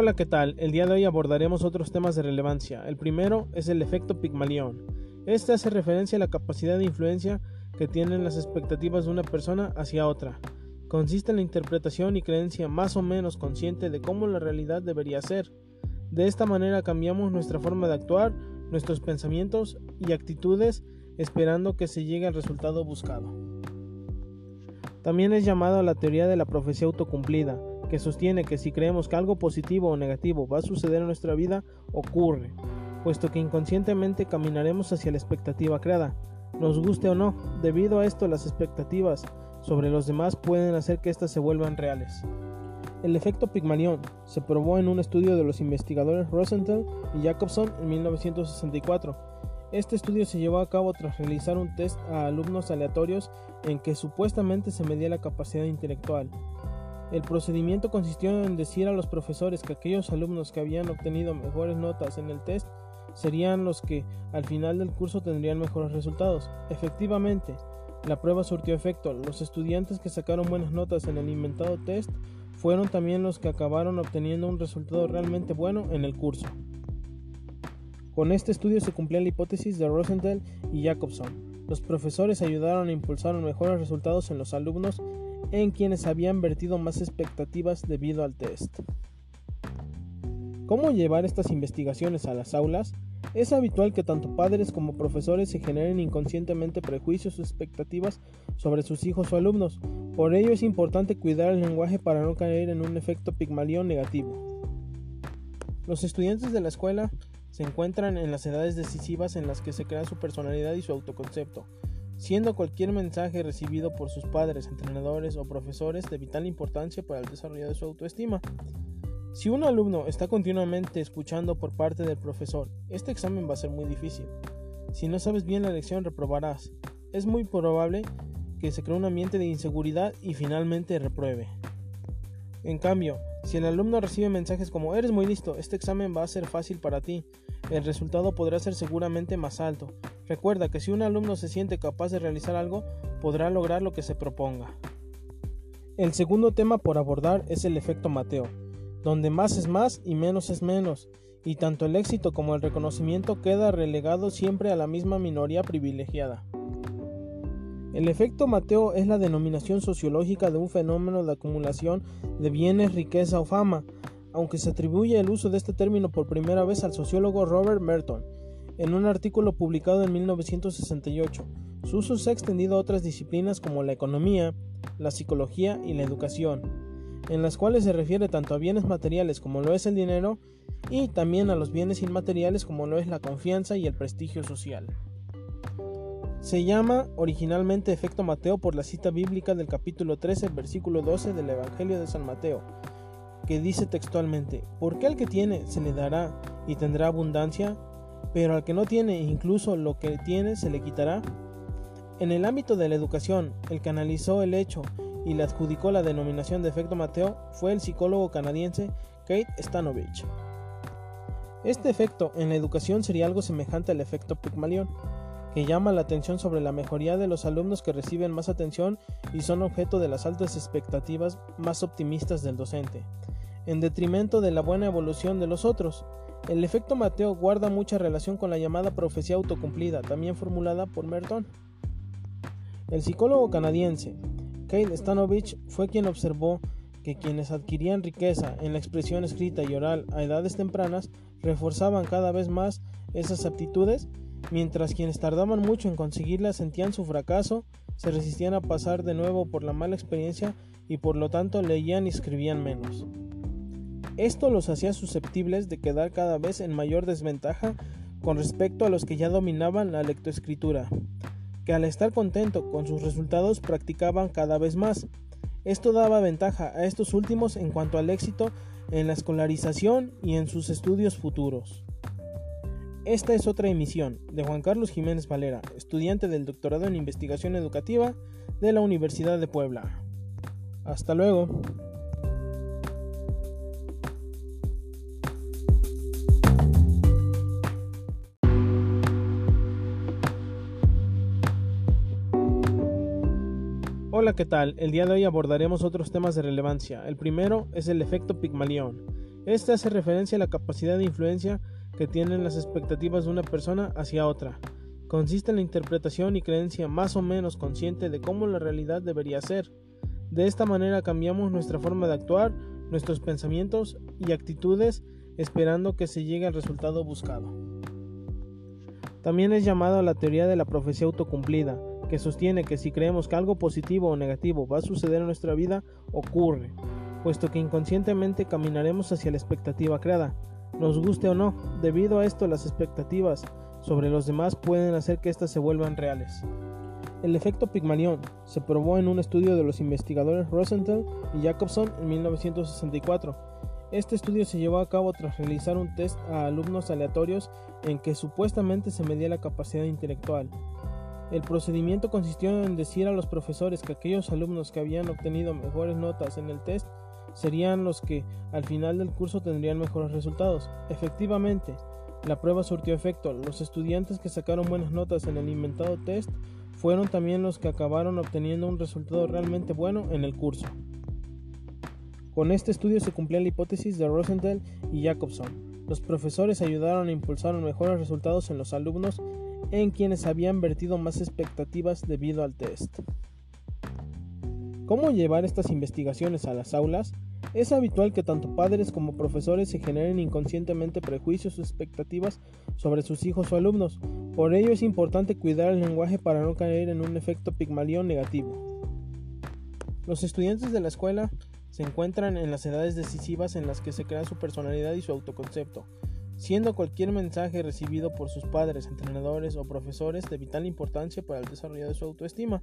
Hola, ¿qué tal? El día de hoy abordaremos otros temas de relevancia. El primero es el efecto Pigmalión. Este hace referencia a la capacidad de influencia que tienen las expectativas de una persona hacia otra. Consiste en la interpretación y creencia más o menos consciente de cómo la realidad debería ser. De esta manera cambiamos nuestra forma de actuar, nuestros pensamientos y actitudes esperando que se llegue al resultado buscado. También es llamado la teoría de la profecía autocumplida que sostiene que si creemos que algo positivo o negativo va a suceder en nuestra vida, ocurre, puesto que inconscientemente caminaremos hacia la expectativa creada, nos guste o no. Debido a esto, las expectativas sobre los demás pueden hacer que éstas se vuelvan reales. El efecto Pigmalión se probó en un estudio de los investigadores Rosenthal y Jacobson en 1964. Este estudio se llevó a cabo tras realizar un test a alumnos aleatorios en que supuestamente se medía la capacidad intelectual. El procedimiento consistió en decir a los profesores que aquellos alumnos que habían obtenido mejores notas en el test serían los que al final del curso tendrían mejores resultados. Efectivamente, la prueba surtió efecto. Los estudiantes que sacaron buenas notas en el inventado test fueron también los que acabaron obteniendo un resultado realmente bueno en el curso. Con este estudio se cumplía la hipótesis de Rosenthal y Jacobson. Los profesores ayudaron a impulsar mejores resultados en los alumnos en quienes habían vertido más expectativas debido al test. ¿Cómo llevar estas investigaciones a las aulas? Es habitual que tanto padres como profesores se generen inconscientemente prejuicios o expectativas sobre sus hijos o alumnos. Por ello es importante cuidar el lenguaje para no caer en un efecto pigmalión negativo. Los estudiantes de la escuela se encuentran en las edades decisivas en las que se crea su personalidad y su autoconcepto siendo cualquier mensaje recibido por sus padres, entrenadores o profesores de vital importancia para el desarrollo de su autoestima. Si un alumno está continuamente escuchando por parte del profesor, este examen va a ser muy difícil. Si no sabes bien la lección, reprobarás. Es muy probable que se cree un ambiente de inseguridad y finalmente repruebe. En cambio, si el alumno recibe mensajes como eres muy listo, este examen va a ser fácil para ti, el resultado podrá ser seguramente más alto, Recuerda que si un alumno se siente capaz de realizar algo, podrá lograr lo que se proponga. El segundo tema por abordar es el efecto Mateo, donde más es más y menos es menos, y tanto el éxito como el reconocimiento queda relegado siempre a la misma minoría privilegiada. El efecto Mateo es la denominación sociológica de un fenómeno de acumulación de bienes, riqueza o fama, aunque se atribuye el uso de este término por primera vez al sociólogo Robert Merton, en un artículo publicado en 1968. Su uso se ha extendido a otras disciplinas como la economía, la psicología y la educación, en las cuales se refiere tanto a bienes materiales como lo es el dinero y también a los bienes inmateriales como lo es la confianza y el prestigio social. Se llama originalmente efecto Mateo por la cita bíblica del capítulo 13, versículo 12 del Evangelio de San Mateo, que dice textualmente, porque al que tiene se le dará y tendrá abundancia, pero al que no tiene incluso lo que tiene se le quitará. En el ámbito de la educación, el que analizó el hecho y le adjudicó la denominación de efecto Mateo fue el psicólogo canadiense Kate Stanovich. Este efecto en la educación sería algo semejante al efecto Pygmalion, que llama la atención sobre la mejoría de los alumnos que reciben más atención y son objeto de las altas expectativas más optimistas del docente, en detrimento de la buena evolución de los otros, el efecto Mateo guarda mucha relación con la llamada profecía autocumplida, también formulada por Merton. El psicólogo canadiense Kate Stanovich fue quien observó que quienes adquirían riqueza en la expresión escrita y oral a edades tempranas reforzaban cada vez más esas aptitudes, mientras quienes tardaban mucho en conseguirlas sentían su fracaso, se resistían a pasar de nuevo por la mala experiencia y por lo tanto leían y escribían menos. Esto los hacía susceptibles de quedar cada vez en mayor desventaja con respecto a los que ya dominaban la lectoescritura, que al estar contento con sus resultados practicaban cada vez más. Esto daba ventaja a estos últimos en cuanto al éxito en la escolarización y en sus estudios futuros. Esta es otra emisión de Juan Carlos Jiménez Valera, estudiante del doctorado en investigación educativa de la Universidad de Puebla. Hasta luego. Hola, ¿qué tal? El día de hoy abordaremos otros temas de relevancia. El primero es el efecto Pigmalión. Este hace referencia a la capacidad de influencia que tienen las expectativas de una persona hacia otra. Consiste en la interpretación y creencia más o menos consciente de cómo la realidad debería ser. De esta manera cambiamos nuestra forma de actuar, nuestros pensamientos y actitudes esperando que se llegue al resultado buscado. También es llamado la teoría de la profecía autocumplida, que sostiene que si creemos que algo positivo o negativo va a suceder en nuestra vida, ocurre, puesto que inconscientemente caminaremos hacia la expectativa creada, nos guste o no, debido a esto las expectativas sobre los demás pueden hacer que éstas se vuelvan reales. El efecto Pigmalión se probó en un estudio de los investigadores Rosenthal y Jacobson en 1964 este estudio se llevó a cabo tras realizar un test a alumnos aleatorios en que supuestamente se medía la capacidad intelectual. El procedimiento consistió en decir a los profesores que aquellos alumnos que habían obtenido mejores notas en el test serían los que al final del curso tendrían mejores resultados. Efectivamente, la prueba surtió efecto. Los estudiantes que sacaron buenas notas en el inventado test fueron también los que acabaron obteniendo un resultado realmente bueno en el curso. Con este estudio se cumplía la hipótesis de Rosenthal y Jacobson. Los profesores ayudaron a impulsar mejores resultados en los alumnos en quienes habían vertido más expectativas debido al test. ¿Cómo llevar estas investigaciones a las aulas? Es habitual que tanto padres como profesores se generen inconscientemente prejuicios o expectativas sobre sus hijos o alumnos. Por ello es importante cuidar el lenguaje para no caer en un efecto pigmalión negativo. Los estudiantes de la escuela se encuentran en las edades decisivas en las que se crea su personalidad y su autoconcepto, siendo cualquier mensaje recibido por sus padres, entrenadores o profesores de vital importancia para el desarrollo de su autoestima.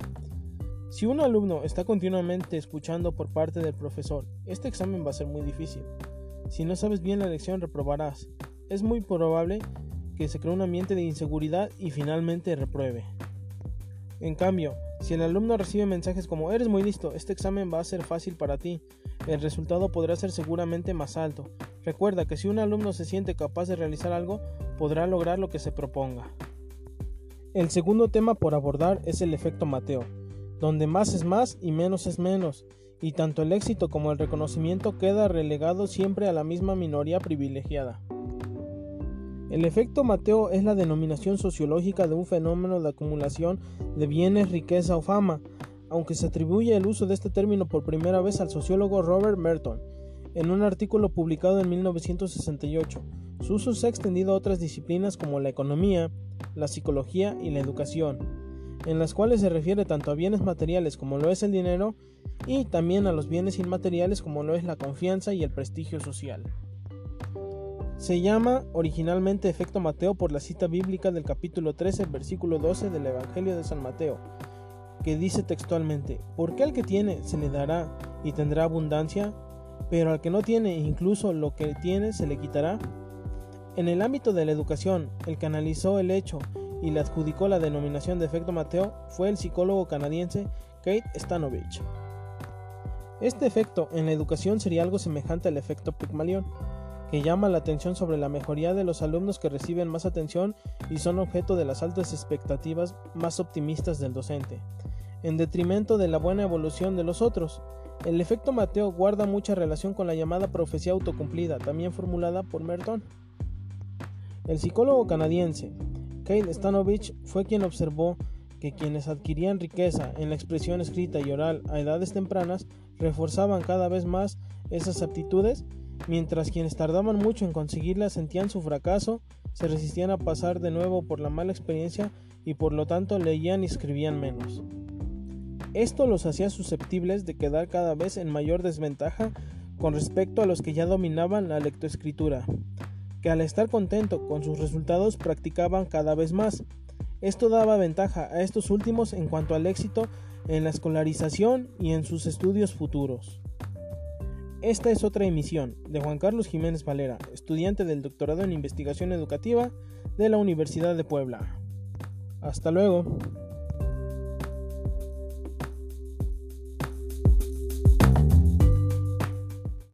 Si un alumno está continuamente escuchando por parte del profesor, este examen va a ser muy difícil. Si no sabes bien la lección, reprobarás. Es muy probable que se cree un ambiente de inseguridad y finalmente repruebe. En cambio, si el alumno recibe mensajes como eres muy listo, este examen va a ser fácil para ti, el resultado podrá ser seguramente más alto. Recuerda que si un alumno se siente capaz de realizar algo, podrá lograr lo que se proponga. El segundo tema por abordar es el efecto Mateo, donde más es más y menos es menos, y tanto el éxito como el reconocimiento queda relegado siempre a la misma minoría privilegiada. El efecto Mateo es la denominación sociológica de un fenómeno de acumulación de bienes, riqueza o fama, aunque se atribuye el uso de este término por primera vez al sociólogo Robert Merton en un artículo publicado en 1968. Su uso se ha extendido a otras disciplinas como la economía, la psicología y la educación, en las cuales se refiere tanto a bienes materiales como lo es el dinero y también a los bienes inmateriales como lo es la confianza y el prestigio social. Se llama originalmente efecto Mateo por la cita bíblica del capítulo 13, versículo 12 del Evangelio de San Mateo, que dice textualmente, porque al que tiene se le dará y tendrá abundancia, pero al que no tiene incluso lo que tiene se le quitará. En el ámbito de la educación, el que analizó el hecho y le adjudicó la denominación de efecto Mateo fue el psicólogo canadiense Kate Stanovich. Este efecto en la educación sería algo semejante al efecto Pygmalion, que llama la atención sobre la mejoría de los alumnos que reciben más atención y son objeto de las altas expectativas más optimistas del docente, en detrimento de la buena evolución de los otros. El efecto Mateo guarda mucha relación con la llamada profecía autocumplida, también formulada por Merton. El psicólogo canadiense Kate Stanovich fue quien observó que quienes adquirían riqueza en la expresión escrita y oral a edades tempranas reforzaban cada vez más esas aptitudes mientras quienes tardaban mucho en conseguirla sentían su fracaso, se resistían a pasar de nuevo por la mala experiencia y por lo tanto leían y escribían menos. Esto los hacía susceptibles de quedar cada vez en mayor desventaja con respecto a los que ya dominaban la lectoescritura, que al estar contento con sus resultados practicaban cada vez más. Esto daba ventaja a estos últimos en cuanto al éxito en la escolarización y en sus estudios futuros. Esta es otra emisión de Juan Carlos Jiménez Valera, estudiante del doctorado en investigación educativa de la Universidad de Puebla. Hasta luego.